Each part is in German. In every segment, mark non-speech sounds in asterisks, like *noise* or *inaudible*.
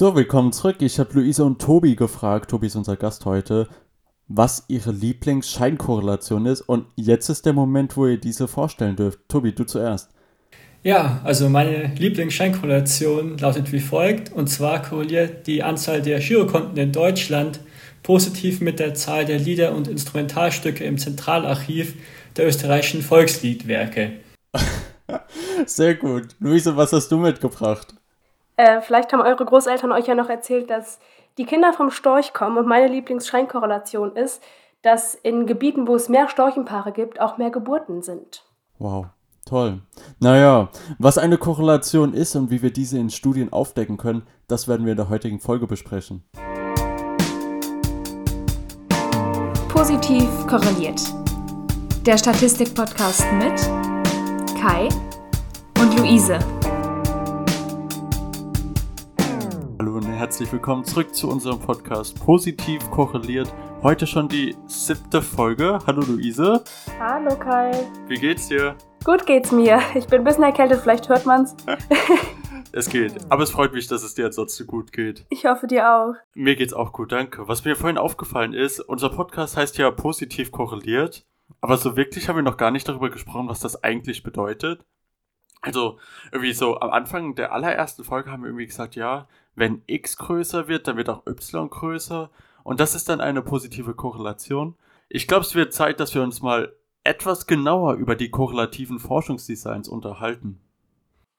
So, willkommen zurück. Ich habe Luise und Tobi gefragt, Tobi ist unser Gast heute, was ihre Lieblingsscheinkorrelation ist. Und jetzt ist der Moment, wo ihr diese vorstellen dürft. Tobi, du zuerst. Ja, also meine Lieblingsscheinkorrelation lautet wie folgt. Und zwar korreliert die Anzahl der Girokonten in Deutschland positiv mit der Zahl der Lieder und Instrumentalstücke im Zentralarchiv der österreichischen Volksliedwerke. *laughs* Sehr gut. Luise, was hast du mitgebracht? Äh, vielleicht haben eure Großeltern euch ja noch erzählt, dass die Kinder vom Storch kommen und meine Lieblingsscheinkorrelation ist, dass in Gebieten, wo es mehr Storchenpaare gibt, auch mehr Geburten sind. Wow, toll. Naja, was eine Korrelation ist und wie wir diese in Studien aufdecken können, das werden wir in der heutigen Folge besprechen. Positiv korreliert. Der Statistik-Podcast mit Kai und Luise. Herzlich willkommen zurück zu unserem Podcast Positiv korreliert. Heute schon die siebte Folge. Hallo Luise. Hallo Kai. Wie geht's dir? Gut geht's mir. Ich bin ein bisschen erkältet, vielleicht hört man's. *laughs* es geht. Aber es freut mich, dass es dir ansonsten gut geht. Ich hoffe dir auch. Mir geht's auch gut, danke. Was mir vorhin aufgefallen ist, unser Podcast heißt ja positiv korreliert. Aber so wirklich haben wir noch gar nicht darüber gesprochen, was das eigentlich bedeutet. Also, irgendwie so am Anfang der allerersten Folge haben wir irgendwie gesagt, ja, wenn x größer wird, dann wird auch y größer. Und das ist dann eine positive Korrelation. Ich glaube, es wird Zeit, dass wir uns mal etwas genauer über die korrelativen Forschungsdesigns unterhalten.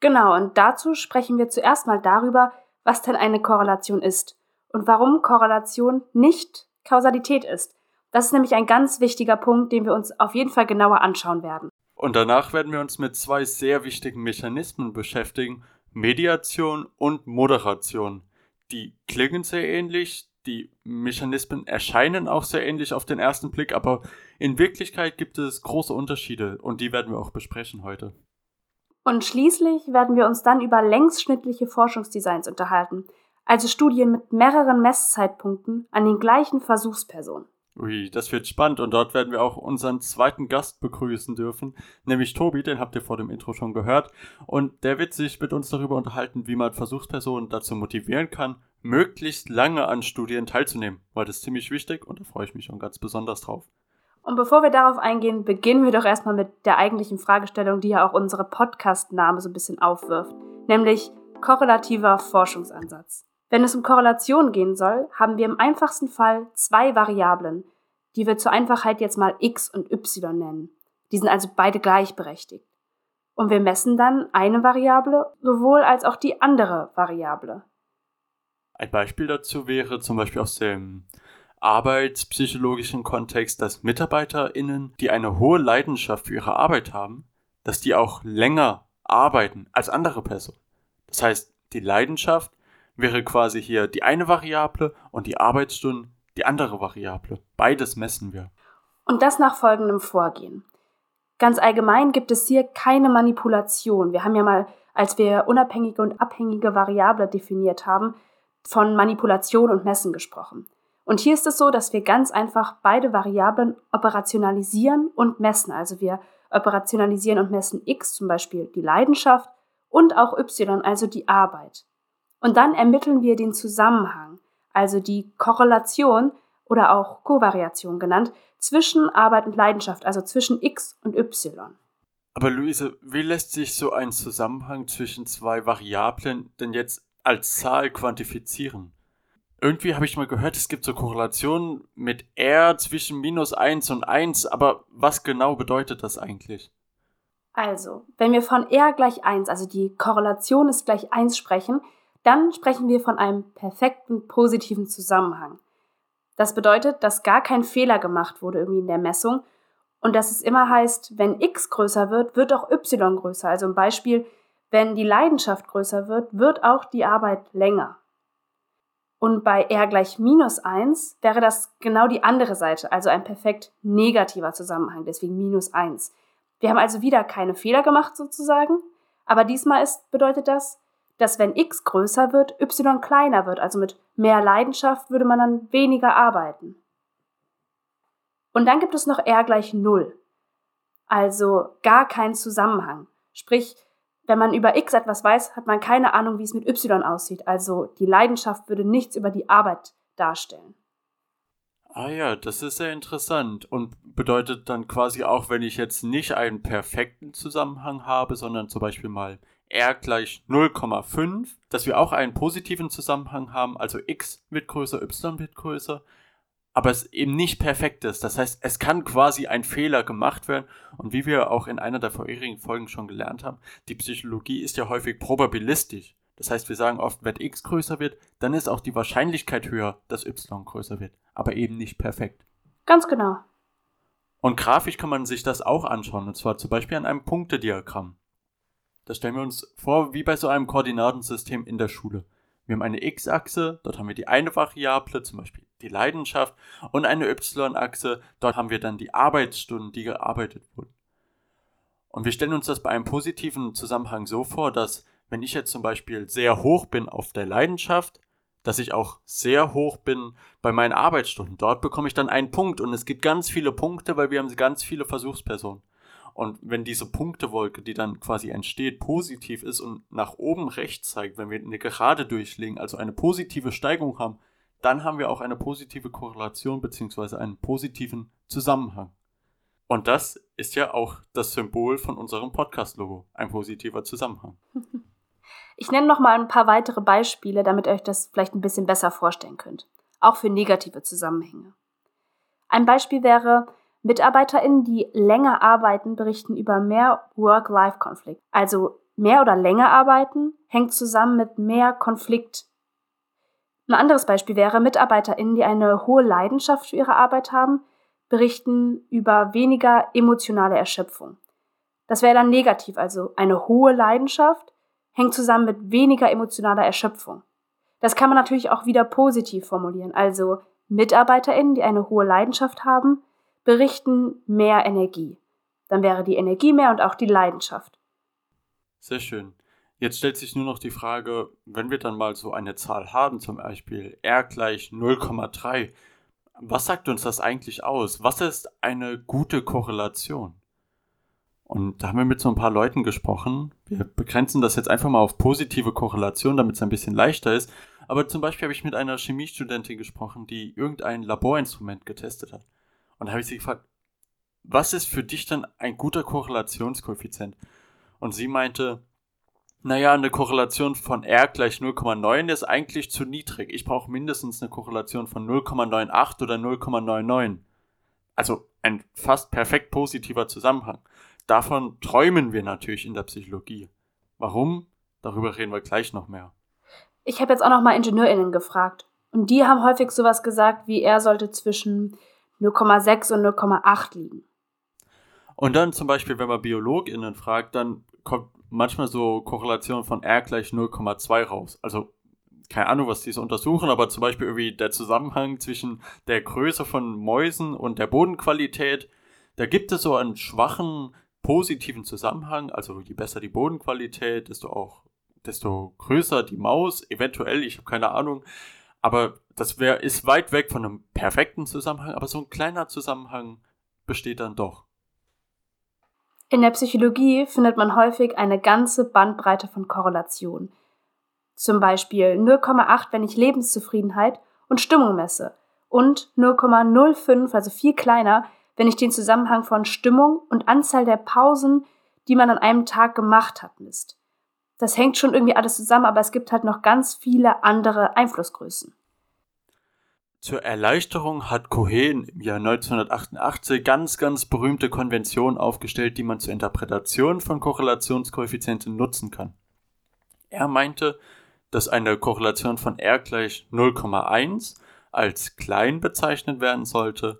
Genau, und dazu sprechen wir zuerst mal darüber, was denn eine Korrelation ist und warum Korrelation nicht Kausalität ist. Das ist nämlich ein ganz wichtiger Punkt, den wir uns auf jeden Fall genauer anschauen werden. Und danach werden wir uns mit zwei sehr wichtigen Mechanismen beschäftigen, Mediation und Moderation. Die klingen sehr ähnlich, die Mechanismen erscheinen auch sehr ähnlich auf den ersten Blick, aber in Wirklichkeit gibt es große Unterschiede und die werden wir auch besprechen heute. Und schließlich werden wir uns dann über längsschnittliche Forschungsdesigns unterhalten, also Studien mit mehreren Messzeitpunkten an den gleichen Versuchspersonen. Ui, das wird spannend und dort werden wir auch unseren zweiten Gast begrüßen dürfen, nämlich Tobi, den habt ihr vor dem Intro schon gehört und der wird sich mit uns darüber unterhalten, wie man Versuchspersonen dazu motivieren kann, möglichst lange an Studien teilzunehmen, weil das ist ziemlich wichtig und da freue ich mich schon ganz besonders drauf. Und bevor wir darauf eingehen, beginnen wir doch erstmal mit der eigentlichen Fragestellung, die ja auch unsere Podcast-Name so ein bisschen aufwirft, nämlich korrelativer Forschungsansatz. Wenn es um Korrelation gehen soll, haben wir im einfachsten Fall zwei Variablen, die wir zur Einfachheit jetzt mal x und y nennen. Die sind also beide gleichberechtigt. Und wir messen dann eine Variable sowohl als auch die andere Variable. Ein Beispiel dazu wäre zum Beispiel aus dem arbeitspsychologischen Kontext, dass MitarbeiterInnen, die eine hohe Leidenschaft für ihre Arbeit haben, dass die auch länger arbeiten als andere Personen. Das heißt, die Leidenschaft wäre quasi hier die eine Variable und die Arbeitsstunden die andere Variable. Beides messen wir. Und das nach folgendem Vorgehen. Ganz allgemein gibt es hier keine Manipulation. Wir haben ja mal, als wir unabhängige und abhängige Variable definiert haben, von Manipulation und Messen gesprochen. Und hier ist es so, dass wir ganz einfach beide Variablen operationalisieren und messen. Also wir operationalisieren und messen x, zum Beispiel die Leidenschaft, und auch y, also die Arbeit. Und dann ermitteln wir den Zusammenhang, also die Korrelation oder auch Kovariation genannt, zwischen Arbeit und Leidenschaft, also zwischen X und Y. Aber Luise, wie lässt sich so ein Zusammenhang zwischen zwei Variablen denn jetzt als Zahl quantifizieren? Irgendwie habe ich mal gehört, es gibt so Korrelationen mit R zwischen minus 1 und 1, aber was genau bedeutet das eigentlich? Also, wenn wir von R gleich 1, also die Korrelation ist gleich 1 sprechen, dann sprechen wir von einem perfekten positiven Zusammenhang. Das bedeutet, dass gar kein Fehler gemacht wurde irgendwie in der Messung und dass es immer heißt, wenn x größer wird, wird auch y größer. Also im Beispiel, wenn die Leidenschaft größer wird, wird auch die Arbeit länger. Und bei r gleich minus 1 wäre das genau die andere Seite, also ein perfekt negativer Zusammenhang, deswegen minus 1. Wir haben also wieder keine Fehler gemacht sozusagen, aber diesmal ist, bedeutet das, dass wenn x größer wird, y kleiner wird. Also mit mehr Leidenschaft würde man dann weniger arbeiten. Und dann gibt es noch r gleich 0. Also gar kein Zusammenhang. Sprich, Wenn man über X etwas weiß, hat man keine Ahnung, wie es mit Y aussieht. Also die Leidenschaft würde nichts über die Arbeit darstellen. Ah ja, das ist sehr interessant und bedeutet dann quasi auch, wenn ich jetzt nicht einen perfekten Zusammenhang habe, sondern zum Beispiel mal r gleich 0,5, dass wir auch einen positiven Zusammenhang haben, also x wird größer, y wird größer, aber es eben nicht perfekt ist. Das heißt, es kann quasi ein Fehler gemacht werden. Und wie wir auch in einer der vorherigen Folgen schon gelernt haben, die Psychologie ist ja häufig probabilistisch. Das heißt, wir sagen oft, wenn x größer wird, dann ist auch die Wahrscheinlichkeit höher, dass y größer wird. Aber eben nicht perfekt. Ganz genau. Und grafisch kann man sich das auch anschauen. Und zwar zum Beispiel an einem Punktediagramm. Das stellen wir uns vor, wie bei so einem Koordinatensystem in der Schule. Wir haben eine x-Achse, dort haben wir die eine Variable, zum Beispiel die Leidenschaft, und eine y-Achse, dort haben wir dann die Arbeitsstunden, die gearbeitet wurden. Und wir stellen uns das bei einem positiven Zusammenhang so vor, dass wenn ich jetzt zum Beispiel sehr hoch bin auf der Leidenschaft, dass ich auch sehr hoch bin bei meinen Arbeitsstunden. Dort bekomme ich dann einen Punkt und es gibt ganz viele Punkte, weil wir haben ganz viele Versuchspersonen. Und wenn diese Punktewolke, die dann quasi entsteht, positiv ist und nach oben rechts zeigt, wenn wir eine Gerade durchlegen, also eine positive Steigung haben, dann haben wir auch eine positive Korrelation bzw. einen positiven Zusammenhang. Und das ist ja auch das Symbol von unserem Podcast-Logo, ein positiver Zusammenhang. *laughs* Ich nenne noch mal ein paar weitere Beispiele, damit ihr euch das vielleicht ein bisschen besser vorstellen könnt. Auch für negative Zusammenhänge. Ein Beispiel wäre, MitarbeiterInnen, die länger arbeiten, berichten über mehr Work-Life-Konflikt. Also mehr oder länger arbeiten hängt zusammen mit mehr Konflikt. Ein anderes Beispiel wäre, MitarbeiterInnen, die eine hohe Leidenschaft für ihre Arbeit haben, berichten über weniger emotionale Erschöpfung. Das wäre dann negativ, also eine hohe Leidenschaft hängt zusammen mit weniger emotionaler Erschöpfung. Das kann man natürlich auch wieder positiv formulieren. Also MitarbeiterInnen, die eine hohe Leidenschaft haben, berichten mehr Energie. Dann wäre die Energie mehr und auch die Leidenschaft. Sehr schön. Jetzt stellt sich nur noch die Frage, wenn wir dann mal so eine Zahl haben, zum Beispiel r gleich 0,3, was sagt uns das eigentlich aus? Was ist eine gute Korrelation? Und da haben wir mit so ein paar Leuten gesprochen. Wir begrenzen das jetzt einfach mal auf positive Korrelation, damit es ein bisschen leichter ist. Aber zum Beispiel habe ich mit einer Chemiestudentin gesprochen, die irgendein Laborinstrument getestet hat. Und da habe ich sie gefragt, was ist für dich dann ein guter Korrelationskoeffizient? Und sie meinte, naja, eine Korrelation von R gleich 0,9 ist eigentlich zu niedrig. Ich brauche mindestens eine Korrelation von 0,98 oder 0,99. Also ein fast perfekt positiver Zusammenhang. Davon träumen wir natürlich in der Psychologie. Warum? Darüber reden wir gleich noch mehr. Ich habe jetzt auch noch mal IngenieurInnen gefragt. Und die haben häufig sowas gesagt, wie er sollte zwischen 0,6 und 0,8 liegen. Und dann zum Beispiel, wenn man BiologInnen fragt, dann kommt manchmal so Korrelation von R gleich 0,2 raus. Also keine Ahnung, was die so untersuchen, aber zum Beispiel irgendwie der Zusammenhang zwischen der Größe von Mäusen und der Bodenqualität. Da gibt es so einen schwachen positiven Zusammenhang, also je besser die Bodenqualität, desto auch, desto größer die Maus, eventuell, ich habe keine Ahnung, aber das wär, ist weit weg von einem perfekten Zusammenhang, aber so ein kleiner Zusammenhang besteht dann doch. In der Psychologie findet man häufig eine ganze Bandbreite von Korrelationen. Zum Beispiel 0,8, wenn ich Lebenszufriedenheit und Stimmung messe und 0,05, also viel kleiner, wenn ich den Zusammenhang von Stimmung und Anzahl der Pausen, die man an einem Tag gemacht hat, misst. Das hängt schon irgendwie alles zusammen, aber es gibt halt noch ganz viele andere Einflussgrößen. Zur Erleichterung hat Cohen im Jahr 1988 ganz, ganz berühmte Konventionen aufgestellt, die man zur Interpretation von Korrelationskoeffizienten nutzen kann. Er meinte, dass eine Korrelation von R gleich 0,1 als klein bezeichnet werden sollte,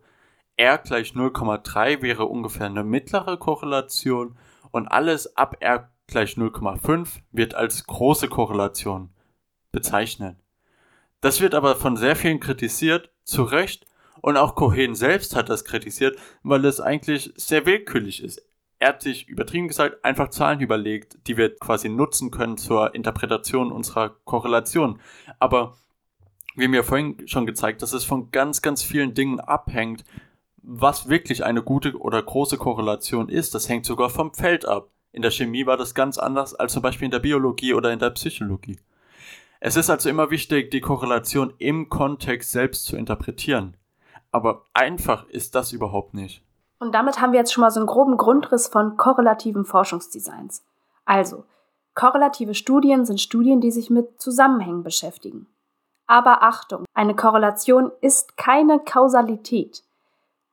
R gleich 0,3 wäre ungefähr eine mittlere Korrelation und alles ab R gleich 0,5 wird als große Korrelation bezeichnet. Das wird aber von sehr vielen kritisiert, zu Recht, und auch Cohen selbst hat das kritisiert, weil es eigentlich sehr willkürlich ist. Er hat sich, übertrieben gesagt, einfach Zahlen überlegt, die wir quasi nutzen können zur Interpretation unserer Korrelation. Aber wie mir vorhin schon gezeigt, dass es von ganz, ganz vielen Dingen abhängt, was wirklich eine gute oder große Korrelation ist, das hängt sogar vom Feld ab. In der Chemie war das ganz anders als zum Beispiel in der Biologie oder in der Psychologie. Es ist also immer wichtig, die Korrelation im Kontext selbst zu interpretieren. Aber einfach ist das überhaupt nicht. Und damit haben wir jetzt schon mal so einen groben Grundriss von korrelativen Forschungsdesigns. Also, korrelative Studien sind Studien, die sich mit Zusammenhängen beschäftigen. Aber Achtung, eine Korrelation ist keine Kausalität,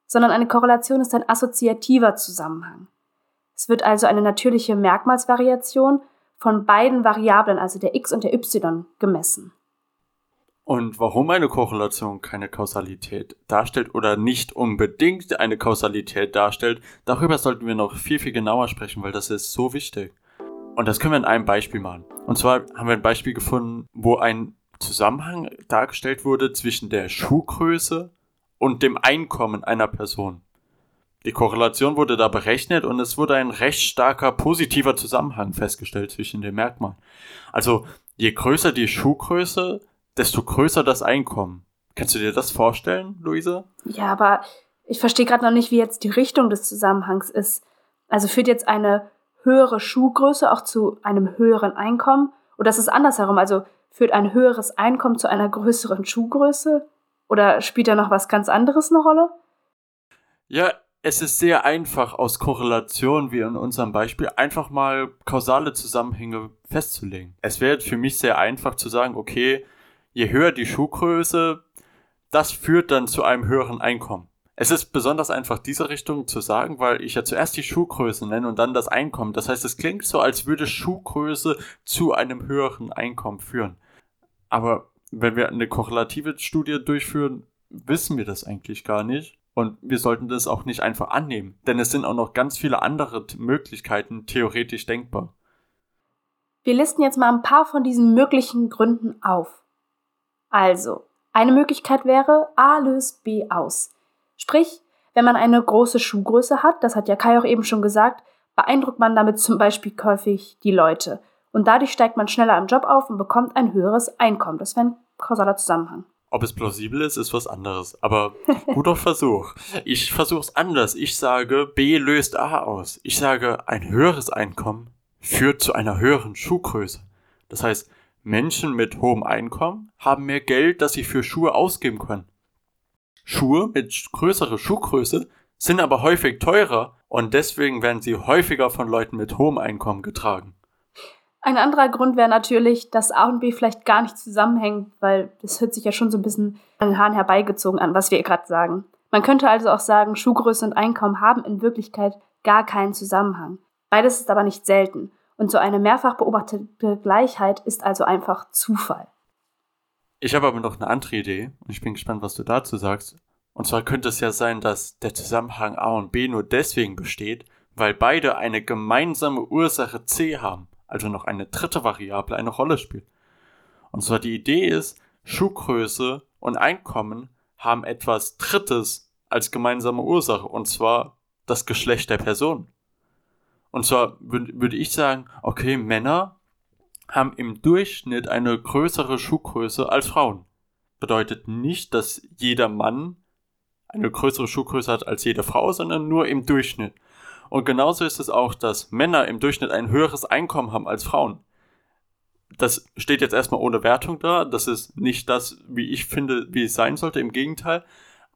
sondern eine Korrelation ist ein assoziativer Zusammenhang. Es wird also eine natürliche Merkmalsvariation von beiden Variablen, also der x und der y, gemessen. Und warum eine Korrelation keine Kausalität darstellt oder nicht unbedingt eine Kausalität darstellt, darüber sollten wir noch viel, viel genauer sprechen, weil das ist so wichtig. Und das können wir in einem Beispiel machen. Und zwar haben wir ein Beispiel gefunden, wo ein Zusammenhang dargestellt wurde zwischen der Schuhgröße und dem Einkommen einer Person. Die Korrelation wurde da berechnet und es wurde ein recht starker positiver Zusammenhang festgestellt zwischen den Merkmalen. Also je größer die Schuhgröße, desto größer das Einkommen. Kannst du dir das vorstellen, Luise? Ja, aber ich verstehe gerade noch nicht, wie jetzt die Richtung des Zusammenhangs ist. Also führt jetzt eine höhere Schuhgröße auch zu einem höheren Einkommen? Oder ist es andersherum? Also führt ein höheres Einkommen zu einer größeren Schuhgröße? Oder spielt da noch was ganz anderes eine Rolle? Ja, es ist sehr einfach aus Korrelation, wie in unserem Beispiel, einfach mal kausale Zusammenhänge festzulegen. Es wäre für mich sehr einfach zu sagen, okay, je höher die Schuhgröße, das führt dann zu einem höheren Einkommen. Es ist besonders einfach, diese Richtung zu sagen, weil ich ja zuerst die Schuhgröße nenne und dann das Einkommen. Das heißt, es klingt so, als würde Schuhgröße zu einem höheren Einkommen führen. Aber wenn wir eine korrelative Studie durchführen, wissen wir das eigentlich gar nicht. Und wir sollten das auch nicht einfach annehmen, denn es sind auch noch ganz viele andere Möglichkeiten theoretisch denkbar. Wir listen jetzt mal ein paar von diesen möglichen Gründen auf. Also, eine Möglichkeit wäre, A löst B aus. Sprich, wenn man eine große Schuhgröße hat, das hat ja Kai auch eben schon gesagt, beeindruckt man damit zum Beispiel häufig die Leute. Und dadurch steigt man schneller im Job auf und bekommt ein höheres Einkommen. Das wäre ein kausaler Zusammenhang. Ob es plausibel ist, ist was anderes. Aber guter *laughs* Versuch. Ich versuche es anders. Ich sage, B löst A aus. Ich sage, ein höheres Einkommen führt zu einer höheren Schuhgröße. Das heißt, Menschen mit hohem Einkommen haben mehr Geld, das sie für Schuhe ausgeben können. Schuhe mit größerer Schuhgröße sind aber häufig teurer und deswegen werden sie häufiger von Leuten mit hohem Einkommen getragen. Ein anderer Grund wäre natürlich, dass A und B vielleicht gar nicht zusammenhängen, weil das hört sich ja schon so ein bisschen an den Haaren herbeigezogen an, was wir gerade sagen. Man könnte also auch sagen, Schuhgröße und Einkommen haben in Wirklichkeit gar keinen Zusammenhang. Beides ist aber nicht selten. Und so eine mehrfach beobachtete Gleichheit ist also einfach Zufall. Ich habe aber noch eine andere Idee und ich bin gespannt, was du dazu sagst. Und zwar könnte es ja sein, dass der Zusammenhang A und B nur deswegen besteht, weil beide eine gemeinsame Ursache C haben, also noch eine dritte Variable eine Rolle spielt. Und zwar die Idee ist, Schuhgröße und Einkommen haben etwas Drittes als gemeinsame Ursache, und zwar das Geschlecht der Person. Und zwar würde ich sagen, okay, Männer haben im Durchschnitt eine größere Schuhgröße als Frauen. Bedeutet nicht, dass jeder Mann eine größere Schuhgröße hat als jede Frau, sondern nur im Durchschnitt. Und genauso ist es auch, dass Männer im Durchschnitt ein höheres Einkommen haben als Frauen. Das steht jetzt erstmal ohne Wertung da. Das ist nicht das, wie ich finde, wie es sein sollte. Im Gegenteil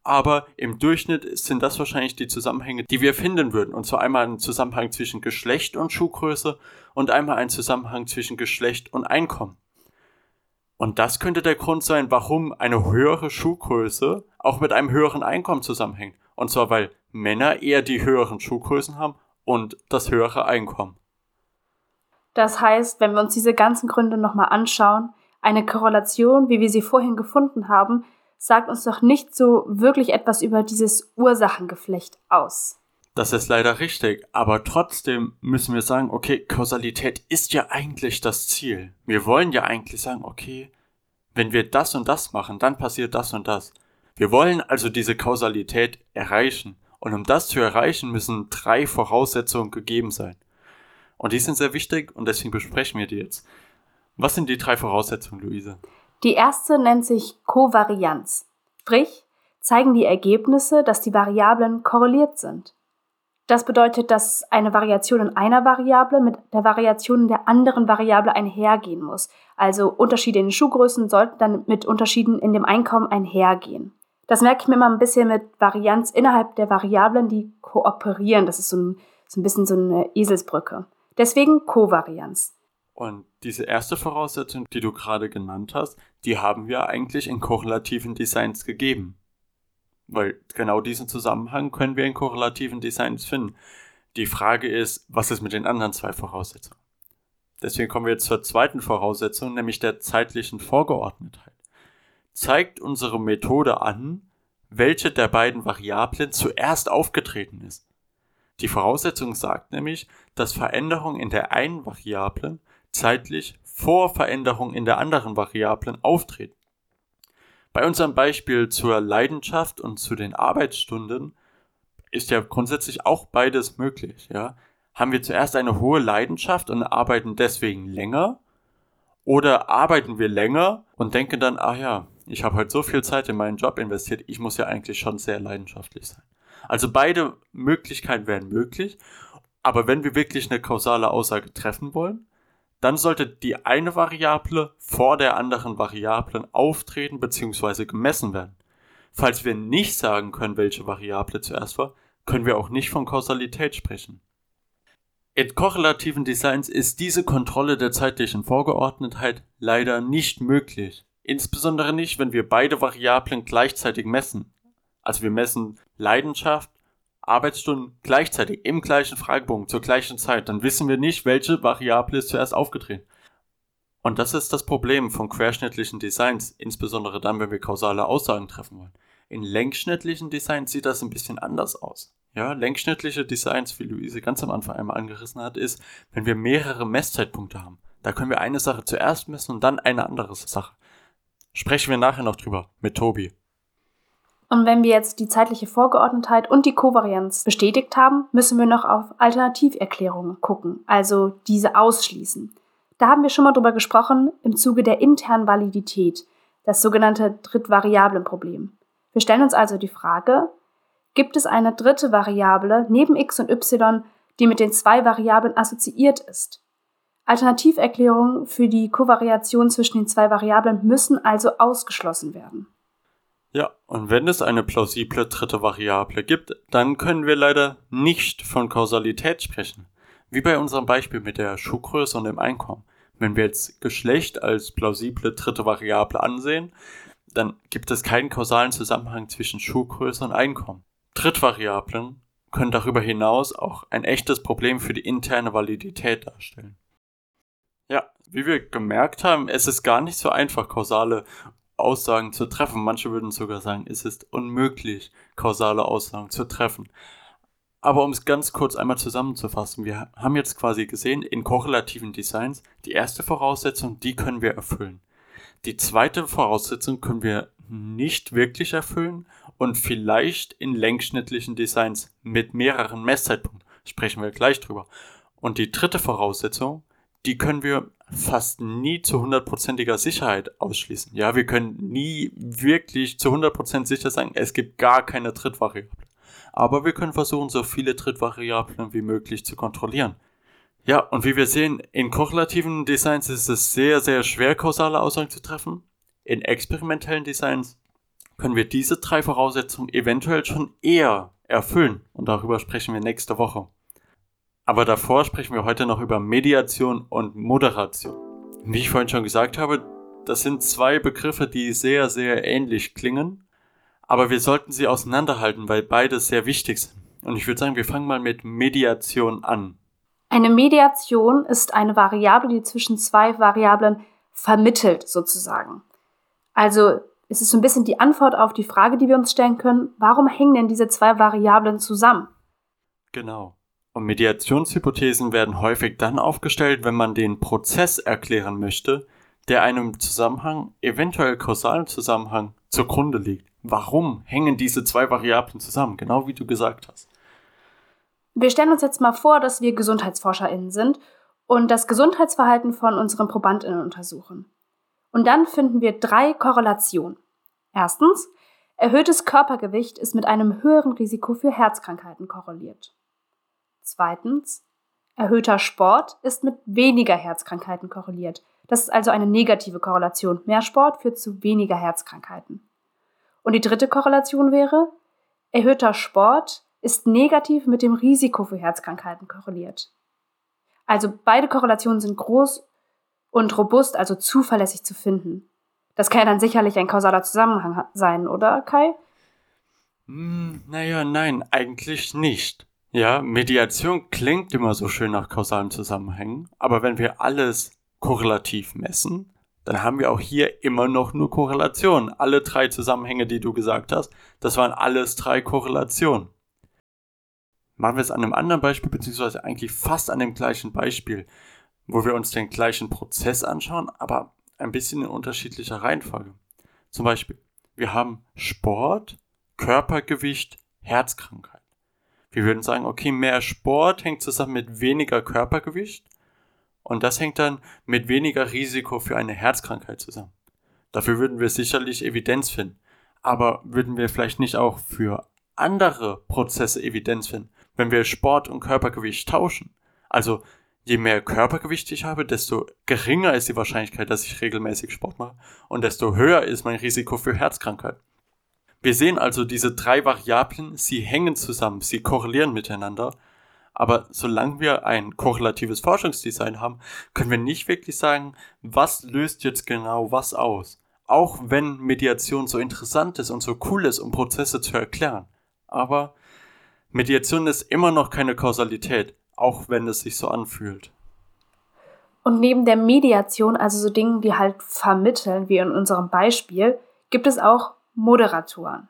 aber im Durchschnitt sind das wahrscheinlich die Zusammenhänge, die wir finden würden. Und zwar einmal ein Zusammenhang zwischen Geschlecht und Schuhgröße und einmal ein Zusammenhang zwischen Geschlecht und Einkommen. Und das könnte der Grund sein, warum eine höhere Schuhgröße auch mit einem höheren Einkommen zusammenhängt. Und zwar, weil Männer eher die höheren Schuhgrößen haben und das höhere Einkommen. Das heißt, wenn wir uns diese ganzen Gründe nochmal anschauen, eine Korrelation, wie wir sie vorhin gefunden haben, sagt uns doch nicht so wirklich etwas über dieses Ursachengeflecht aus. Das ist leider richtig, aber trotzdem müssen wir sagen, okay, Kausalität ist ja eigentlich das Ziel. Wir wollen ja eigentlich sagen, okay, wenn wir das und das machen, dann passiert das und das. Wir wollen also diese Kausalität erreichen. Und um das zu erreichen, müssen drei Voraussetzungen gegeben sein. Und die sind sehr wichtig und deswegen besprechen wir die jetzt. Was sind die drei Voraussetzungen, Luise? Die erste nennt sich Kovarianz, sprich zeigen die Ergebnisse, dass die Variablen korreliert sind. Das bedeutet, dass eine Variation in einer Variable mit der Variation in der anderen Variable einhergehen muss. Also Unterschiede in den Schuhgrößen sollten dann mit Unterschieden in dem Einkommen einhergehen. Das merke ich mir immer ein bisschen mit Varianz innerhalb der Variablen, die kooperieren. Das ist so ein, so ein bisschen so eine Eselsbrücke. Deswegen Kovarianz. Und diese erste Voraussetzung, die du gerade genannt hast, die haben wir eigentlich in korrelativen Designs gegeben. Weil genau diesen Zusammenhang können wir in korrelativen Designs finden. Die Frage ist, was ist mit den anderen zwei Voraussetzungen? Deswegen kommen wir jetzt zur zweiten Voraussetzung, nämlich der zeitlichen Vorgeordnetheit. Zeigt unsere Methode an, welche der beiden Variablen zuerst aufgetreten ist. Die Voraussetzung sagt nämlich, dass Veränderungen in der einen Variablen zeitlich vor Veränderungen in der anderen Variablen auftreten. Bei unserem Beispiel zur Leidenschaft und zu den Arbeitsstunden ist ja grundsätzlich auch beides möglich, ja. Haben wir zuerst eine hohe Leidenschaft und arbeiten deswegen länger? Oder arbeiten wir länger und denken dann, ah ja, ich habe heute so viel Zeit in meinen Job investiert, ich muss ja eigentlich schon sehr leidenschaftlich sein. Also beide Möglichkeiten wären möglich, aber wenn wir wirklich eine kausale Aussage treffen wollen, dann sollte die eine Variable vor der anderen Variablen auftreten bzw. gemessen werden. Falls wir nicht sagen können, welche Variable zuerst war, können wir auch nicht von Kausalität sprechen. In korrelativen Designs ist diese Kontrolle der zeitlichen Vorgeordnetheit leider nicht möglich. Insbesondere nicht, wenn wir beide Variablen gleichzeitig messen. Also wir messen Leidenschaft Arbeitsstunden gleichzeitig im gleichen Fragebogen zur gleichen Zeit, dann wissen wir nicht, welche Variable ist zuerst aufgetreten. Und das ist das Problem von querschnittlichen Designs, insbesondere dann, wenn wir kausale Aussagen treffen wollen. In längsschnittlichen Designs sieht das ein bisschen anders aus. Ja, längsschnittliche Designs, wie Luise ganz am Anfang einmal angerissen hat, ist, wenn wir mehrere Messzeitpunkte haben. Da können wir eine Sache zuerst messen und dann eine andere Sache. Sprechen wir nachher noch drüber mit Tobi. Und wenn wir jetzt die zeitliche Vorgeordnetheit und die Kovarianz bestätigt haben, müssen wir noch auf Alternativerklärungen gucken, also diese ausschließen. Da haben wir schon mal drüber gesprochen im Zuge der internen Validität, das sogenannte Drittvariablenproblem. Wir stellen uns also die Frage, gibt es eine dritte Variable neben x und y, die mit den zwei Variablen assoziiert ist? Alternativerklärungen für die Kovariation zwischen den zwei Variablen müssen also ausgeschlossen werden. Ja, und wenn es eine plausible dritte Variable gibt, dann können wir leider nicht von Kausalität sprechen. Wie bei unserem Beispiel mit der Schuhgröße und dem Einkommen. Wenn wir jetzt Geschlecht als plausible dritte Variable ansehen, dann gibt es keinen kausalen Zusammenhang zwischen Schuhgröße und Einkommen. Drittvariablen können darüber hinaus auch ein echtes Problem für die interne Validität darstellen. Ja, wie wir gemerkt haben, es ist gar nicht so einfach, kausale Aussagen zu treffen. Manche würden sogar sagen, es ist unmöglich, kausale Aussagen zu treffen. Aber um es ganz kurz einmal zusammenzufassen, wir haben jetzt quasi gesehen, in korrelativen Designs, die erste Voraussetzung, die können wir erfüllen. Die zweite Voraussetzung können wir nicht wirklich erfüllen und vielleicht in längsschnittlichen Designs mit mehreren Messzeitpunkten sprechen wir gleich drüber. Und die dritte Voraussetzung, die können wir fast nie zu hundertprozentiger Sicherheit ausschließen. Ja, wir können nie wirklich zu 100% sicher sagen, es gibt gar keine Drittvariable. Aber wir können versuchen, so viele Drittvariablen wie möglich zu kontrollieren. Ja, und wie wir sehen, in korrelativen Designs ist es sehr, sehr schwer, kausale Aussagen zu treffen. In experimentellen Designs können wir diese drei Voraussetzungen eventuell schon eher erfüllen. Und darüber sprechen wir nächste Woche. Aber davor sprechen wir heute noch über Mediation und Moderation. Wie ich vorhin schon gesagt habe, das sind zwei Begriffe, die sehr, sehr ähnlich klingen, aber wir sollten sie auseinanderhalten, weil beide sehr wichtig sind. Und ich würde sagen, wir fangen mal mit Mediation an. Eine Mediation ist eine Variable, die zwischen zwei Variablen vermittelt, sozusagen. Also es ist so ein bisschen die Antwort auf die Frage, die wir uns stellen können, warum hängen denn diese zwei Variablen zusammen? Genau. Und Mediationshypothesen werden häufig dann aufgestellt, wenn man den Prozess erklären möchte, der einem Zusammenhang, eventuell kausalen Zusammenhang, zugrunde liegt. Warum hängen diese zwei Variablen zusammen? Genau wie du gesagt hast. Wir stellen uns jetzt mal vor, dass wir GesundheitsforscherInnen sind und das Gesundheitsverhalten von unseren ProbandInnen untersuchen. Und dann finden wir drei Korrelationen. Erstens, erhöhtes Körpergewicht ist mit einem höheren Risiko für Herzkrankheiten korreliert. Zweitens, erhöhter Sport ist mit weniger Herzkrankheiten korreliert. Das ist also eine negative Korrelation. Mehr Sport führt zu weniger Herzkrankheiten. Und die dritte Korrelation wäre, erhöhter Sport ist negativ mit dem Risiko für Herzkrankheiten korreliert. Also beide Korrelationen sind groß und robust, also zuverlässig zu finden. Das kann ja dann sicherlich ein kausaler Zusammenhang sein, oder Kai? Hm, naja, nein, eigentlich nicht. Ja, Mediation klingt immer so schön nach kausalen Zusammenhängen, aber wenn wir alles korrelativ messen, dann haben wir auch hier immer noch nur Korrelationen. Alle drei Zusammenhänge, die du gesagt hast, das waren alles drei Korrelationen. Machen wir es an einem anderen Beispiel, beziehungsweise eigentlich fast an dem gleichen Beispiel, wo wir uns den gleichen Prozess anschauen, aber ein bisschen in unterschiedlicher Reihenfolge. Zum Beispiel, wir haben Sport, Körpergewicht, Herzkrankheit. Wir würden sagen, okay, mehr Sport hängt zusammen mit weniger Körpergewicht und das hängt dann mit weniger Risiko für eine Herzkrankheit zusammen. Dafür würden wir sicherlich Evidenz finden. Aber würden wir vielleicht nicht auch für andere Prozesse Evidenz finden, wenn wir Sport und Körpergewicht tauschen? Also je mehr Körpergewicht ich habe, desto geringer ist die Wahrscheinlichkeit, dass ich regelmäßig Sport mache und desto höher ist mein Risiko für Herzkrankheit. Wir sehen also diese drei Variablen, sie hängen zusammen, sie korrelieren miteinander aber solange wir ein korrelatives Forschungsdesign haben, können wir nicht wirklich sagen, was löst jetzt genau was aus. Auch wenn Mediation so interessant ist und so cool ist, um Prozesse zu erklären. Aber Mediation ist immer noch keine Kausalität, auch wenn es sich so anfühlt. Und neben der Mediation, also so Dingen, die halt vermitteln, wie in unserem Beispiel, gibt es auch Moderatoren.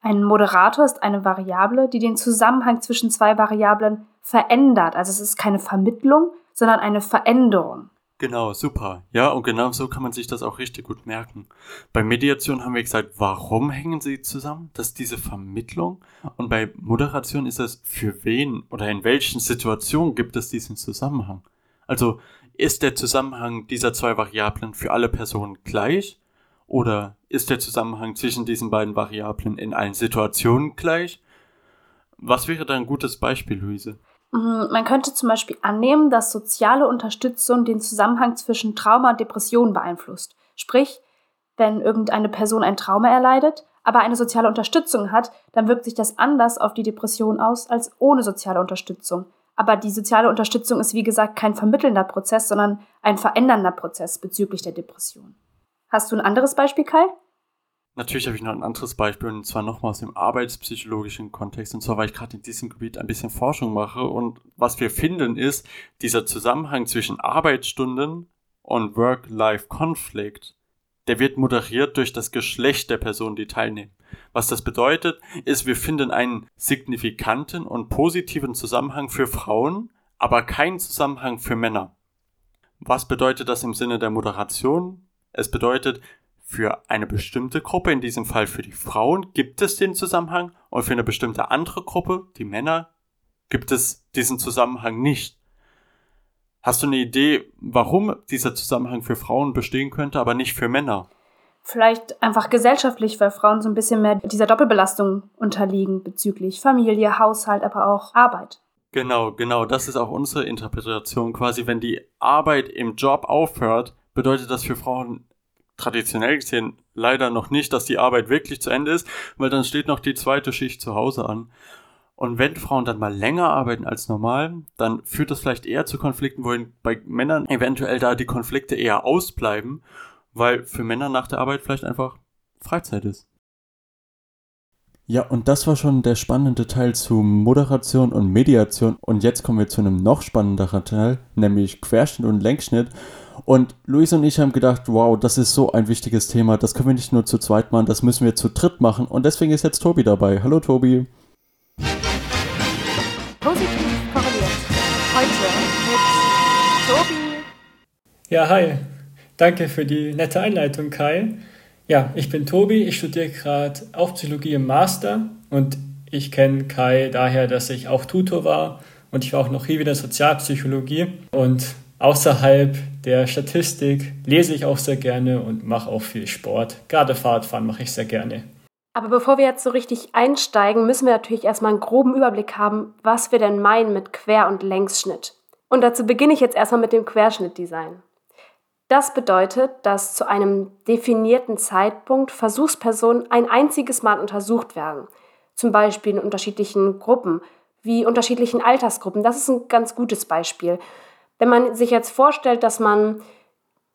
Ein Moderator ist eine Variable, die den Zusammenhang zwischen zwei Variablen verändert. Also es ist keine Vermittlung, sondern eine Veränderung. Genau, super. Ja, und genau so kann man sich das auch richtig gut merken. Bei Mediation haben wir gesagt, warum hängen sie zusammen? Das ist diese Vermittlung. Und bei Moderation ist es, für wen oder in welchen Situationen gibt es diesen Zusammenhang? Also ist der Zusammenhang dieser zwei Variablen für alle Personen gleich oder ist der Zusammenhang zwischen diesen beiden Variablen in allen Situationen gleich? Was wäre da ein gutes Beispiel, Luise? Mhm, man könnte zum Beispiel annehmen, dass soziale Unterstützung den Zusammenhang zwischen Trauma und Depression beeinflusst. Sprich, wenn irgendeine Person ein Trauma erleidet, aber eine soziale Unterstützung hat, dann wirkt sich das anders auf die Depression aus als ohne soziale Unterstützung. Aber die soziale Unterstützung ist, wie gesagt, kein vermittelnder Prozess, sondern ein verändernder Prozess bezüglich der Depression. Hast du ein anderes Beispiel, Kai? Natürlich habe ich noch ein anderes Beispiel und zwar nochmal aus dem arbeitspsychologischen Kontext. Und zwar, weil ich gerade in diesem Gebiet ein bisschen Forschung mache und was wir finden ist, dieser Zusammenhang zwischen Arbeitsstunden und Work-Life-Conflict, der wird moderiert durch das Geschlecht der Personen, die teilnehmen. Was das bedeutet, ist, wir finden einen signifikanten und positiven Zusammenhang für Frauen, aber keinen Zusammenhang für Männer. Was bedeutet das im Sinne der Moderation? Es bedeutet, für eine bestimmte Gruppe, in diesem Fall für die Frauen, gibt es den Zusammenhang und für eine bestimmte andere Gruppe, die Männer, gibt es diesen Zusammenhang nicht. Hast du eine Idee, warum dieser Zusammenhang für Frauen bestehen könnte, aber nicht für Männer? Vielleicht einfach gesellschaftlich, weil Frauen so ein bisschen mehr dieser Doppelbelastung unterliegen bezüglich Familie, Haushalt, aber auch Arbeit. Genau, genau, das ist auch unsere Interpretation quasi, wenn die Arbeit im Job aufhört, bedeutet das für Frauen traditionell gesehen leider noch nicht, dass die Arbeit wirklich zu Ende ist, weil dann steht noch die zweite Schicht zu Hause an. Und wenn Frauen dann mal länger arbeiten als normal, dann führt das vielleicht eher zu Konflikten, wohin bei Männern eventuell da die Konflikte eher ausbleiben, weil für Männer nach der Arbeit vielleicht einfach Freizeit ist. Ja, und das war schon der spannende Teil zu Moderation und Mediation. Und jetzt kommen wir zu einem noch spannenderen Teil, nämlich Querschnitt und Längsschnitt. Und Luis und ich haben gedacht, wow, das ist so ein wichtiges Thema. Das können wir nicht nur zu zweit machen, das müssen wir zu dritt machen. Und deswegen ist jetzt Tobi dabei. Hallo Tobi. Positiv korreliert. Heute mit Tobi. Ja, hi. Danke für die nette Einleitung, Kai. Ja, ich bin Tobi, ich studiere gerade auch Psychologie im Master und ich kenne Kai daher, dass ich auch Tutor war und ich war auch noch hier wieder Sozialpsychologie und Außerhalb der Statistik lese ich auch sehr gerne und mache auch viel Sport. Gerade Fahrradfahren mache ich sehr gerne. Aber bevor wir jetzt so richtig einsteigen, müssen wir natürlich erstmal einen groben Überblick haben, was wir denn meinen mit Quer- und Längsschnitt. Und dazu beginne ich jetzt erstmal mit dem Querschnittdesign. Das bedeutet, dass zu einem definierten Zeitpunkt Versuchspersonen ein einziges Mal untersucht werden. Zum Beispiel in unterschiedlichen Gruppen, wie unterschiedlichen Altersgruppen. Das ist ein ganz gutes Beispiel. Wenn man sich jetzt vorstellt, dass man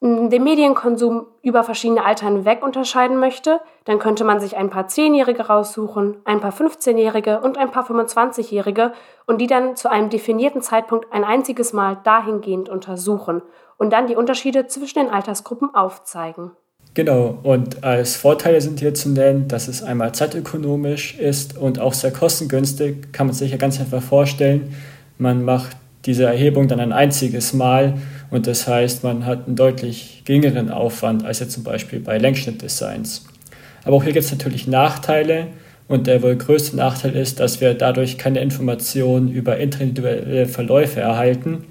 den Medienkonsum über verschiedene Alter hinweg unterscheiden möchte, dann könnte man sich ein paar Zehnjährige raussuchen, ein paar 15-Jährige und ein paar 25-Jährige und die dann zu einem definierten Zeitpunkt ein einziges Mal dahingehend untersuchen und dann die Unterschiede zwischen den Altersgruppen aufzeigen. Genau, und als Vorteile sind hier zu nennen, dass es einmal zeitökonomisch ist und auch sehr kostengünstig, kann man sich ja ganz einfach vorstellen. Man macht diese Erhebung dann ein einziges Mal und das heißt, man hat einen deutlich geringeren Aufwand als jetzt zum Beispiel bei Längsschnittdesigns. Aber auch hier gibt es natürlich Nachteile und der wohl größte Nachteil ist, dass wir dadurch keine Informationen über individuelle Verläufe erhalten.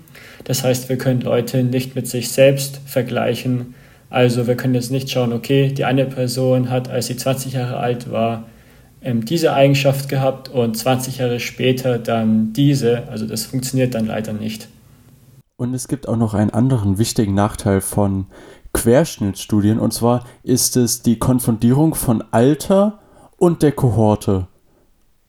Das heißt, wir können Leute nicht mit sich selbst vergleichen. Also wir können jetzt nicht schauen, okay, die eine Person hat, als sie 20 Jahre alt war, ähm, diese Eigenschaft gehabt und 20 Jahre später dann diese. Also das funktioniert dann leider nicht. Und es gibt auch noch einen anderen wichtigen Nachteil von Querschnittstudien und zwar ist es die Konfundierung von Alter und der Kohorte.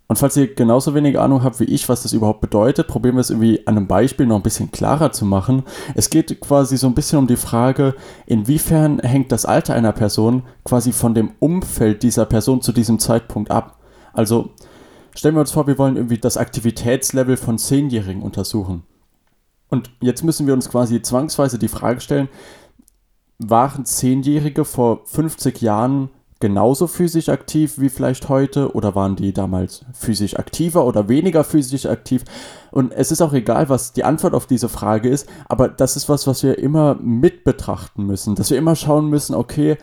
Und falls ihr genauso wenig Ahnung habt wie ich, was das überhaupt bedeutet, probieren wir es irgendwie an einem Beispiel noch ein bisschen klarer zu machen. Es geht quasi so ein bisschen um die Frage, inwiefern hängt das Alter einer Person quasi von dem Umfeld dieser Person zu diesem Zeitpunkt ab. Also stellen wir uns vor, wir wollen irgendwie das Aktivitätslevel von Zehnjährigen untersuchen. Und jetzt müssen wir uns quasi zwangsweise die Frage stellen, waren Zehnjährige vor 50 Jahren genauso physisch aktiv wie vielleicht heute oder waren die damals physisch aktiver oder weniger physisch aktiv? Und es ist auch egal, was die Antwort auf diese Frage ist, aber das ist was, was wir immer mit betrachten müssen, dass wir immer schauen müssen, okay,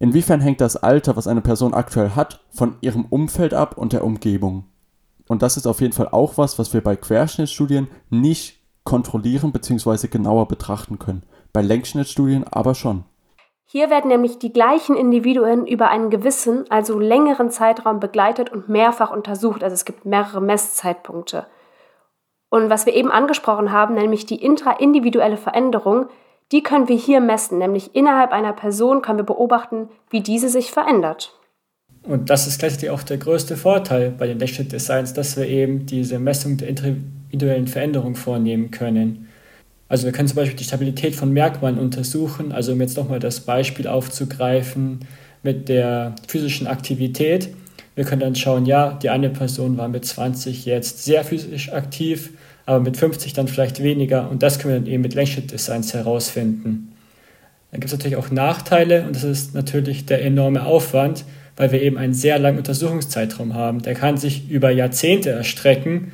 inwiefern hängt das Alter, was eine Person aktuell hat, von ihrem Umfeld ab und der Umgebung? Und das ist auf jeden Fall auch was, was wir bei Querschnittstudien nicht kontrollieren bzw. genauer betrachten können. Bei Längsschnittstudien aber schon. Hier werden nämlich die gleichen Individuen über einen gewissen, also längeren Zeitraum begleitet und mehrfach untersucht. Also es gibt mehrere Messzeitpunkte. Und was wir eben angesprochen haben, nämlich die intraindividuelle Veränderung, die können wir hier messen, nämlich innerhalb einer Person können wir beobachten, wie diese sich verändert. Und das ist gleichzeitig auch der größte Vorteil bei den Designs, dass wir eben diese Messung der individuellen Veränderung vornehmen können. Also wir können zum Beispiel die Stabilität von Merkmalen untersuchen, also um jetzt nochmal das Beispiel aufzugreifen mit der physischen Aktivität. Wir können dann schauen, ja, die eine Person war mit 20 jetzt sehr physisch aktiv, aber mit 50 dann vielleicht weniger und das können wir dann eben mit Längsschnittdesigns herausfinden. Dann gibt es natürlich auch Nachteile und das ist natürlich der enorme Aufwand, weil wir eben einen sehr langen Untersuchungszeitraum haben. Der kann sich über Jahrzehnte erstrecken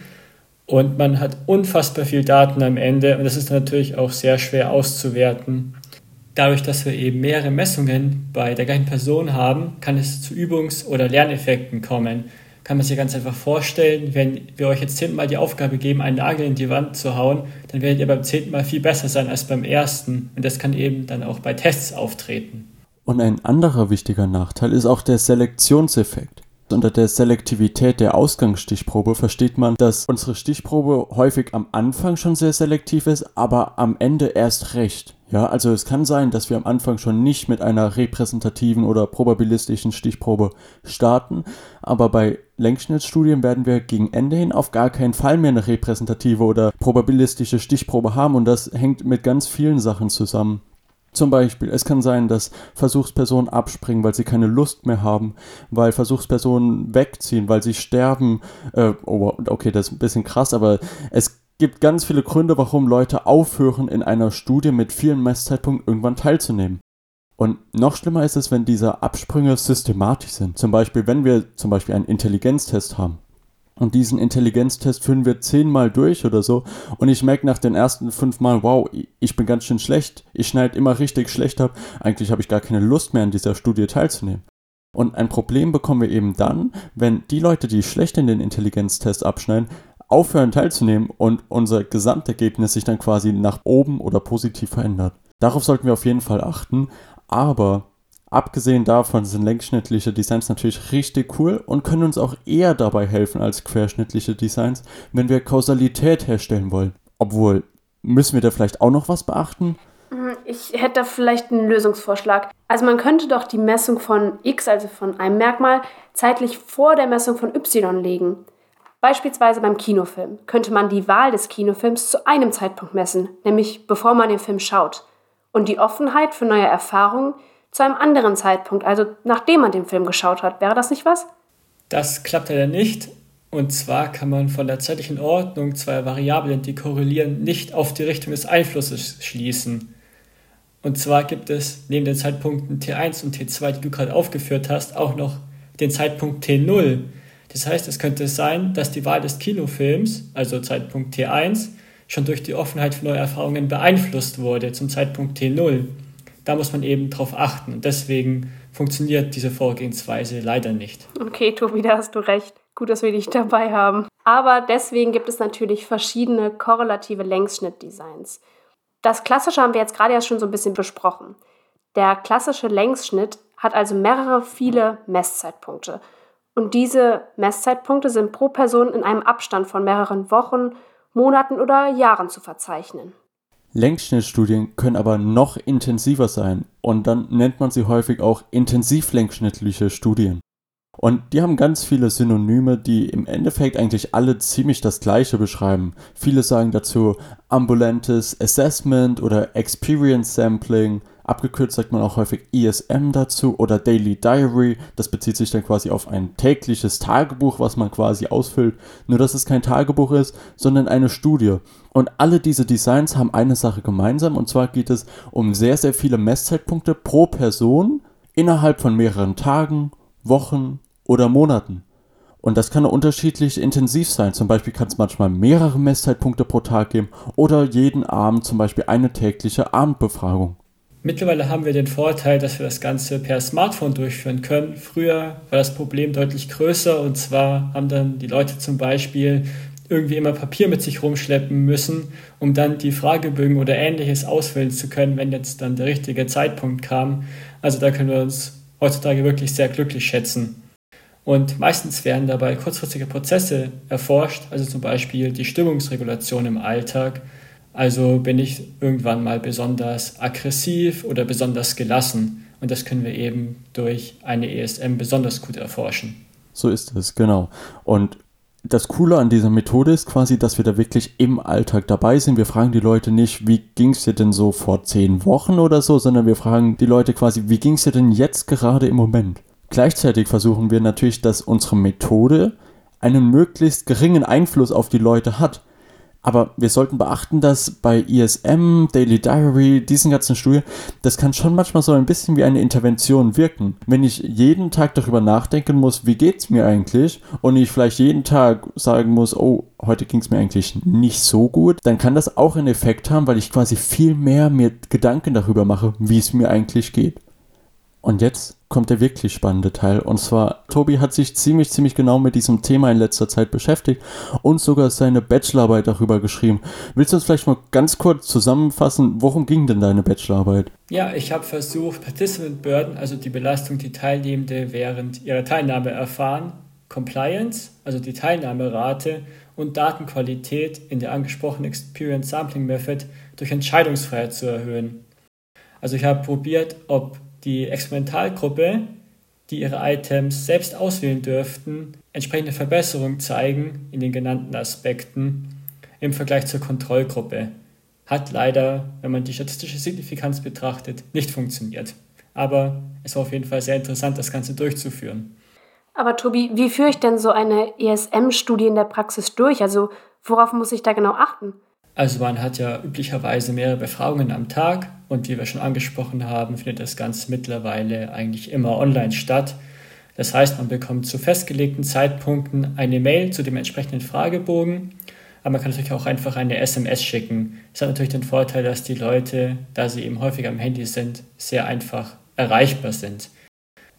und man hat unfassbar viel Daten am Ende und das ist natürlich auch sehr schwer auszuwerten. Dadurch, dass wir eben mehrere Messungen bei der gleichen Person haben, kann es zu Übungs- oder Lerneffekten kommen. Kann man sich ganz einfach vorstellen, wenn wir euch jetzt zehnmal die Aufgabe geben, einen Nagel in die Wand zu hauen, dann werdet ihr beim zehnten Mal viel besser sein als beim ersten. Und das kann eben dann auch bei Tests auftreten. Und ein anderer wichtiger Nachteil ist auch der Selektionseffekt. Unter der Selektivität der Ausgangsstichprobe versteht man, dass unsere Stichprobe häufig am Anfang schon sehr selektiv ist, aber am Ende erst recht. Ja, also es kann sein, dass wir am Anfang schon nicht mit einer repräsentativen oder probabilistischen Stichprobe starten, aber bei Längsschnittstudien werden wir gegen Ende hin auf gar keinen Fall mehr eine repräsentative oder probabilistische Stichprobe haben und das hängt mit ganz vielen Sachen zusammen. Zum Beispiel, es kann sein, dass Versuchspersonen abspringen, weil sie keine Lust mehr haben, weil Versuchspersonen wegziehen, weil sie sterben. Äh, oh, okay, das ist ein bisschen krass, aber es gibt ganz viele Gründe, warum Leute aufhören, in einer Studie mit vielen Messzeitpunkten irgendwann teilzunehmen. Und noch schlimmer ist es, wenn diese Absprünge systematisch sind. Zum Beispiel, wenn wir zum Beispiel einen Intelligenztest haben und diesen Intelligenztest führen wir zehnmal durch oder so. Und ich merke nach den ersten fünf Mal, wow, ich bin ganz schön schlecht. Ich schneide immer richtig schlecht ab. Eigentlich habe ich gar keine Lust mehr an dieser Studie teilzunehmen. Und ein Problem bekommen wir eben dann, wenn die Leute, die schlecht in den Intelligenztest abschneiden, aufhören teilzunehmen und unser Gesamtergebnis sich dann quasi nach oben oder positiv verändert. Darauf sollten wir auf jeden Fall achten. Aber Abgesehen davon sind längsschnittliche Designs natürlich richtig cool und können uns auch eher dabei helfen als querschnittliche Designs, wenn wir Kausalität herstellen wollen. Obwohl, müssen wir da vielleicht auch noch was beachten? Hm, ich hätte da vielleicht einen Lösungsvorschlag. Also man könnte doch die Messung von x, also von einem Merkmal, zeitlich vor der Messung von y legen. Beispielsweise beim Kinofilm könnte man die Wahl des Kinofilms zu einem Zeitpunkt messen, nämlich bevor man den Film schaut. Und die Offenheit für neue Erfahrungen zu einem anderen Zeitpunkt, also nachdem man den Film geschaut hat. Wäre das nicht was? Das klappt leider nicht. Und zwar kann man von der zeitlichen Ordnung zweier Variablen, die korrelieren, nicht auf die Richtung des Einflusses schließen. Und zwar gibt es neben den Zeitpunkten T1 und T2, die du gerade aufgeführt hast, auch noch den Zeitpunkt T0. Das heißt, es könnte sein, dass die Wahl des Kinofilms, also Zeitpunkt T1, schon durch die Offenheit für neue Erfahrungen beeinflusst wurde zum Zeitpunkt T0. Da muss man eben drauf achten und deswegen funktioniert diese Vorgehensweise leider nicht. Okay, Tobi, da hast du recht. Gut, dass wir dich dabei haben. Aber deswegen gibt es natürlich verschiedene korrelative Längsschnittdesigns. Das klassische haben wir jetzt gerade ja schon so ein bisschen besprochen. Der klassische Längsschnitt hat also mehrere viele Messzeitpunkte. Und diese Messzeitpunkte sind pro Person in einem Abstand von mehreren Wochen, Monaten oder Jahren zu verzeichnen. Längsschnittstudien können aber noch intensiver sein und dann nennt man sie häufig auch intensivlängsschnittliche Studien. Und die haben ganz viele Synonyme, die im Endeffekt eigentlich alle ziemlich das gleiche beschreiben. Viele sagen dazu ambulantes Assessment oder Experience Sampling. Abgekürzt sagt man auch häufig ESM dazu oder Daily Diary. Das bezieht sich dann quasi auf ein tägliches Tagebuch, was man quasi ausfüllt. Nur dass es kein Tagebuch ist, sondern eine Studie. Und alle diese Designs haben eine Sache gemeinsam und zwar geht es um sehr, sehr viele Messzeitpunkte pro Person innerhalb von mehreren Tagen, Wochen oder Monaten. Und das kann unterschiedlich intensiv sein. Zum Beispiel kann es manchmal mehrere Messzeitpunkte pro Tag geben oder jeden Abend zum Beispiel eine tägliche Abendbefragung. Mittlerweile haben wir den Vorteil, dass wir das Ganze per Smartphone durchführen können. Früher war das Problem deutlich größer und zwar haben dann die Leute zum Beispiel irgendwie immer Papier mit sich rumschleppen müssen, um dann die Fragebögen oder ähnliches ausfüllen zu können, wenn jetzt dann der richtige Zeitpunkt kam. Also da können wir uns heutzutage wirklich sehr glücklich schätzen. Und meistens werden dabei kurzfristige Prozesse erforscht, also zum Beispiel die Stimmungsregulation im Alltag. Also bin ich irgendwann mal besonders aggressiv oder besonders gelassen. Und das können wir eben durch eine ESM besonders gut erforschen. So ist es, genau. Und das Coole an dieser Methode ist quasi, dass wir da wirklich im Alltag dabei sind. Wir fragen die Leute nicht, wie ging es dir denn so vor zehn Wochen oder so, sondern wir fragen die Leute quasi, wie ging es dir denn jetzt gerade im Moment? Gleichzeitig versuchen wir natürlich, dass unsere Methode einen möglichst geringen Einfluss auf die Leute hat. Aber wir sollten beachten, dass bei ISM, Daily Diary, diesen ganzen Studien, das kann schon manchmal so ein bisschen wie eine Intervention wirken. Wenn ich jeden Tag darüber nachdenken muss, wie geht's mir eigentlich, und ich vielleicht jeden Tag sagen muss, oh, heute ging's mir eigentlich nicht so gut, dann kann das auch einen Effekt haben, weil ich quasi viel mehr mir Gedanken darüber mache, wie es mir eigentlich geht. Und jetzt kommt der wirklich spannende Teil. Und zwar, Tobi hat sich ziemlich, ziemlich genau mit diesem Thema in letzter Zeit beschäftigt und sogar seine Bachelorarbeit darüber geschrieben. Willst du uns vielleicht mal ganz kurz zusammenfassen, worum ging denn deine Bachelorarbeit? Ja, ich habe versucht, Participant Burden, also die Belastung, die Teilnehmende während ihrer Teilnahme erfahren, Compliance, also die Teilnahmerate und Datenqualität in der angesprochenen Experience Sampling Method durch Entscheidungsfreiheit zu erhöhen. Also ich habe probiert, ob die Experimentalgruppe, die ihre Items selbst auswählen dürften, entsprechende Verbesserungen zeigen in den genannten Aspekten im Vergleich zur Kontrollgruppe. Hat leider, wenn man die statistische Signifikanz betrachtet, nicht funktioniert. Aber es war auf jeden Fall sehr interessant, das Ganze durchzuführen. Aber Tobi, wie führe ich denn so eine ESM-Studie in der Praxis durch? Also worauf muss ich da genau achten? Also man hat ja üblicherweise mehrere Befragungen am Tag und wie wir schon angesprochen haben, findet das Ganze mittlerweile eigentlich immer online statt. Das heißt, man bekommt zu festgelegten Zeitpunkten eine Mail zu dem entsprechenden Fragebogen, aber man kann natürlich auch einfach eine SMS schicken. Das hat natürlich den Vorteil, dass die Leute, da sie eben häufig am Handy sind, sehr einfach erreichbar sind.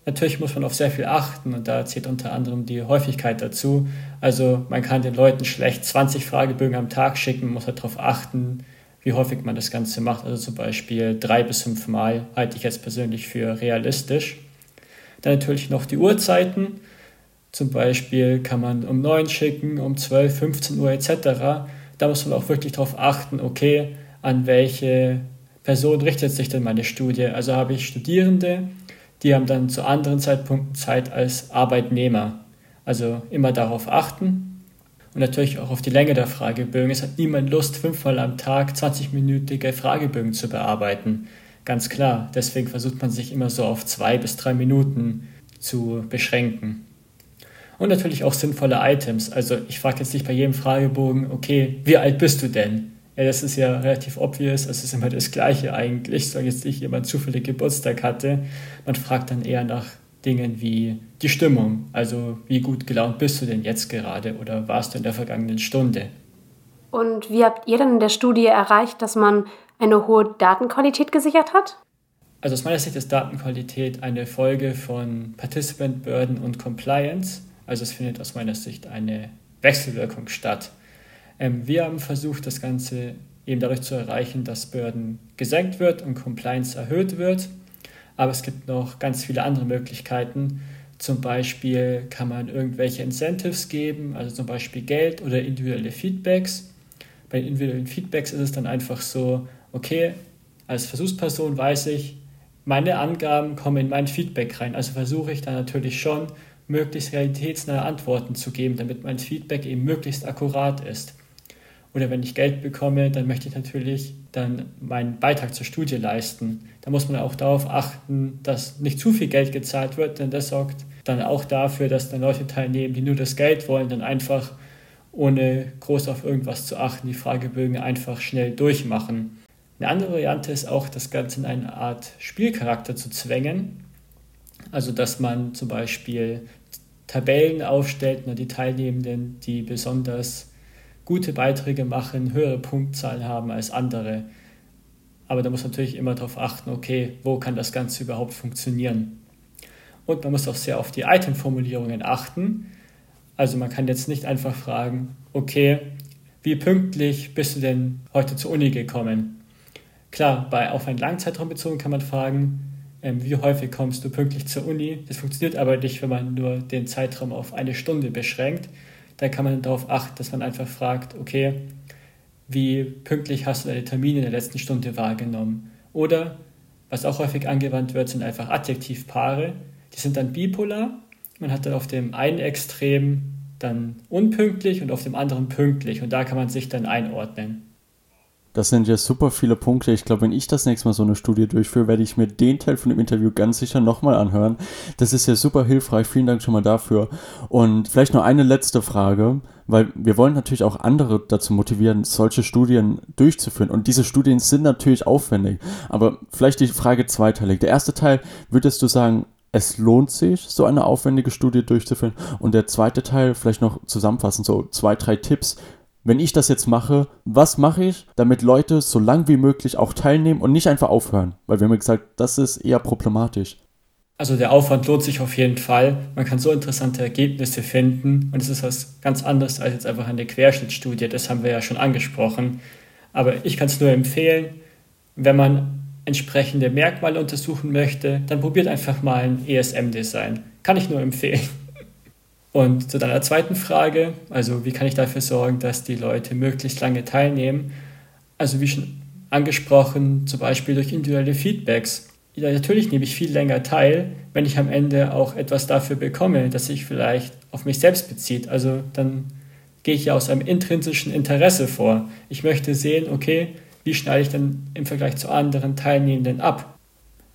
Natürlich muss man auf sehr viel achten und da zählt unter anderem die Häufigkeit dazu. Also man kann den Leuten schlecht 20 Fragebögen am Tag schicken, muss halt darauf achten, wie häufig man das Ganze macht. Also zum Beispiel drei bis fünf Mal halte ich jetzt persönlich für realistisch. Dann natürlich noch die Uhrzeiten. Zum Beispiel kann man um 9 schicken, um 12, 15 Uhr etc. Da muss man auch wirklich darauf achten, okay, an welche Person richtet sich denn meine Studie. Also habe ich Studierende, die haben dann zu anderen Zeitpunkten Zeit als Arbeitnehmer. Also immer darauf achten und natürlich auch auf die Länge der Fragebögen. Es hat niemand Lust, fünfmal am Tag 20-minütige Fragebögen zu bearbeiten. Ganz klar. Deswegen versucht man sich immer so auf zwei bis drei Minuten zu beschränken. Und natürlich auch sinnvolle Items. Also ich frage jetzt nicht bei jedem Fragebogen, okay, wie alt bist du denn? Ja, das ist ja relativ obvious. Es ist immer das Gleiche eigentlich, solange jetzt nicht jemand zufällig Geburtstag hatte. Man fragt dann eher nach Dingen wie die Stimmung. Also wie gut gelaunt bist du denn jetzt gerade oder warst du in der vergangenen Stunde? Und wie habt ihr denn in der Studie erreicht, dass man eine hohe Datenqualität gesichert hat? Also aus meiner Sicht ist Datenqualität eine Folge von Participant Burden und Compliance. Also es findet aus meiner Sicht eine Wechselwirkung statt. Ähm, wir haben versucht, das Ganze eben dadurch zu erreichen, dass Burden gesenkt wird und Compliance erhöht wird. Aber es gibt noch ganz viele andere Möglichkeiten. Zum Beispiel kann man irgendwelche Incentives geben, also zum Beispiel Geld oder individuelle Feedbacks. Bei individuellen Feedbacks ist es dann einfach so, okay, als Versuchsperson weiß ich, meine Angaben kommen in mein Feedback rein. Also versuche ich dann natürlich schon, möglichst realitätsnahe Antworten zu geben, damit mein Feedback eben möglichst akkurat ist. Oder wenn ich Geld bekomme, dann möchte ich natürlich dann meinen Beitrag zur Studie leisten. Da muss man auch darauf achten, dass nicht zu viel Geld gezahlt wird, denn das sorgt dann auch dafür, dass dann Leute teilnehmen, die nur das Geld wollen, dann einfach ohne groß auf irgendwas zu achten, die Fragebögen einfach schnell durchmachen. Eine andere Variante ist auch, das Ganze in eine Art Spielcharakter zu zwängen. Also, dass man zum Beispiel Tabellen aufstellt, und die Teilnehmenden, die besonders gute Beiträge machen, höhere Punktzahlen haben als andere. Aber da muss man natürlich immer darauf achten, okay, wo kann das Ganze überhaupt funktionieren? Und man muss auch sehr auf die Item-Formulierungen achten. Also man kann jetzt nicht einfach fragen, okay, wie pünktlich bist du denn heute zur Uni gekommen? Klar, bei auf einen Langzeitraum bezogen kann man fragen, ähm, wie häufig kommst du pünktlich zur Uni? Das funktioniert aber nicht, wenn man nur den Zeitraum auf eine Stunde beschränkt. Da kann man darauf achten, dass man einfach fragt, okay, wie pünktlich hast du deine Termine in der letzten Stunde wahrgenommen? Oder, was auch häufig angewandt wird, sind einfach Adjektivpaare. Die sind dann bipolar. Man hat dann auf dem einen Extrem dann unpünktlich und auf dem anderen pünktlich. Und da kann man sich dann einordnen. Das sind ja super viele Punkte. Ich glaube, wenn ich das nächste Mal so eine Studie durchführe, werde ich mir den Teil von dem Interview ganz sicher nochmal anhören. Das ist ja super hilfreich. Vielen Dank schon mal dafür. Und vielleicht noch eine letzte Frage, weil wir wollen natürlich auch andere dazu motivieren, solche Studien durchzuführen. Und diese Studien sind natürlich aufwendig. Aber vielleicht die Frage zweiteilig. Der erste Teil, würdest du sagen, es lohnt sich, so eine aufwendige Studie durchzuführen. Und der zweite Teil, vielleicht noch zusammenfassend, so zwei, drei Tipps, wenn ich das jetzt mache, was mache ich, damit Leute so lang wie möglich auch teilnehmen und nicht einfach aufhören? Weil wir haben ja gesagt, das ist eher problematisch. Also der Aufwand lohnt sich auf jeden Fall. Man kann so interessante Ergebnisse finden und es ist was ganz anderes als jetzt einfach eine Querschnittstudie. Das haben wir ja schon angesprochen. Aber ich kann es nur empfehlen, wenn man entsprechende Merkmale untersuchen möchte, dann probiert einfach mal ein ESM-Design. Kann ich nur empfehlen. Und zu deiner zweiten Frage, also wie kann ich dafür sorgen, dass die Leute möglichst lange teilnehmen? Also wie schon angesprochen, zum Beispiel durch individuelle Feedbacks. Ja, natürlich nehme ich viel länger teil, wenn ich am Ende auch etwas dafür bekomme, das sich vielleicht auf mich selbst bezieht. Also dann gehe ich ja aus einem intrinsischen Interesse vor. Ich möchte sehen, okay, wie schneide ich dann im Vergleich zu anderen Teilnehmenden ab?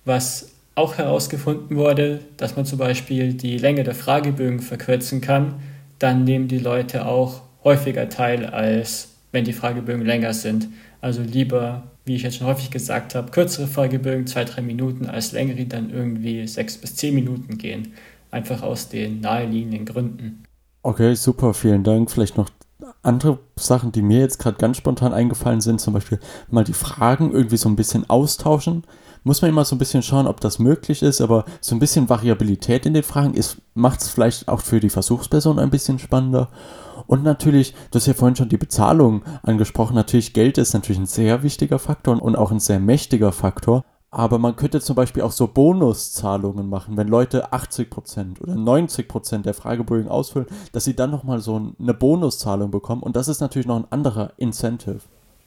Was auch herausgefunden wurde, dass man zum Beispiel die Länge der Fragebögen verkürzen kann, dann nehmen die Leute auch häufiger teil, als wenn die Fragebögen länger sind. Also lieber, wie ich jetzt schon häufig gesagt habe, kürzere Fragebögen, zwei, drei Minuten, als längere, die dann irgendwie sechs bis zehn Minuten gehen. Einfach aus den naheliegenden Gründen. Okay, super, vielen Dank. Vielleicht noch Andere Sachen, die mir jetzt gerade ganz spontan eingefallen sind, zum Beispiel mal die Fragen irgendwie so ein bisschen austauschen. Muss man immer so ein bisschen schauen, ob das möglich ist, aber so ein bisschen Variabilität in den Fragen macht es vielleicht auch für die Versuchsperson ein bisschen spannender. Und natürlich, du hast ja vorhin schon die Bezahlung angesprochen, natürlich Geld ist natürlich ein sehr wichtiger Faktor und auch ein sehr mächtiger Faktor. Aber man könnte zum Beispiel auch so Bonuszahlungen machen, wenn Leute 80% oder 90% der Fragebögen ausfüllen, dass sie dann nochmal so eine Bonuszahlung bekommen. Und das ist natürlich noch ein anderer Incentive.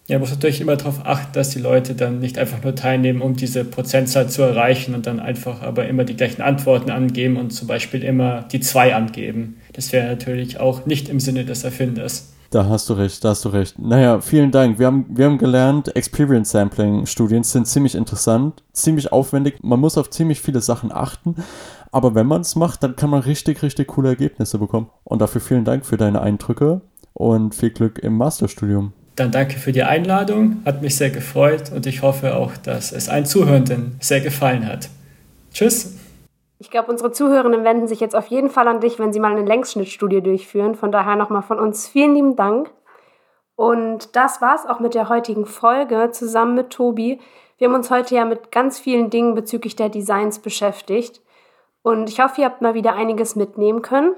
Ja, muss natürlich immer darauf achten, dass die Leute dann nicht einfach nur teilnehmen, um diese Prozentzahl zu erreichen und dann einfach aber immer die gleichen Antworten angeben und zum Beispiel immer die zwei angeben. Das wäre natürlich auch nicht im Sinne des Erfinders. Da hast du recht, da hast du recht. Naja, vielen Dank. Wir haben, wir haben gelernt, Experience Sampling Studien sind ziemlich interessant, ziemlich aufwendig. Man muss auf ziemlich viele Sachen achten. Aber wenn man es macht, dann kann man richtig, richtig coole Ergebnisse bekommen. Und dafür vielen Dank für deine Eindrücke und viel Glück im Masterstudium. Dann danke für die Einladung, hat mich sehr gefreut und ich hoffe auch, dass es allen Zuhörenden sehr gefallen hat. Tschüss. Ich glaube, unsere Zuhörenden wenden sich jetzt auf jeden Fall an dich, wenn sie mal eine Längsschnittstudie durchführen. Von daher nochmal von uns vielen lieben Dank. Und das war's auch mit der heutigen Folge zusammen mit Tobi. Wir haben uns heute ja mit ganz vielen Dingen bezüglich der Designs beschäftigt. Und ich hoffe, ihr habt mal wieder einiges mitnehmen können.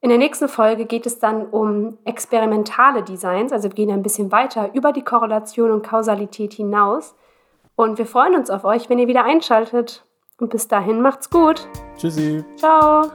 In der nächsten Folge geht es dann um experimentale Designs, also wir gehen ein bisschen weiter über die Korrelation und Kausalität hinaus. Und wir freuen uns auf euch, wenn ihr wieder einschaltet. Und bis dahin macht's gut. Tschüssi. Ciao.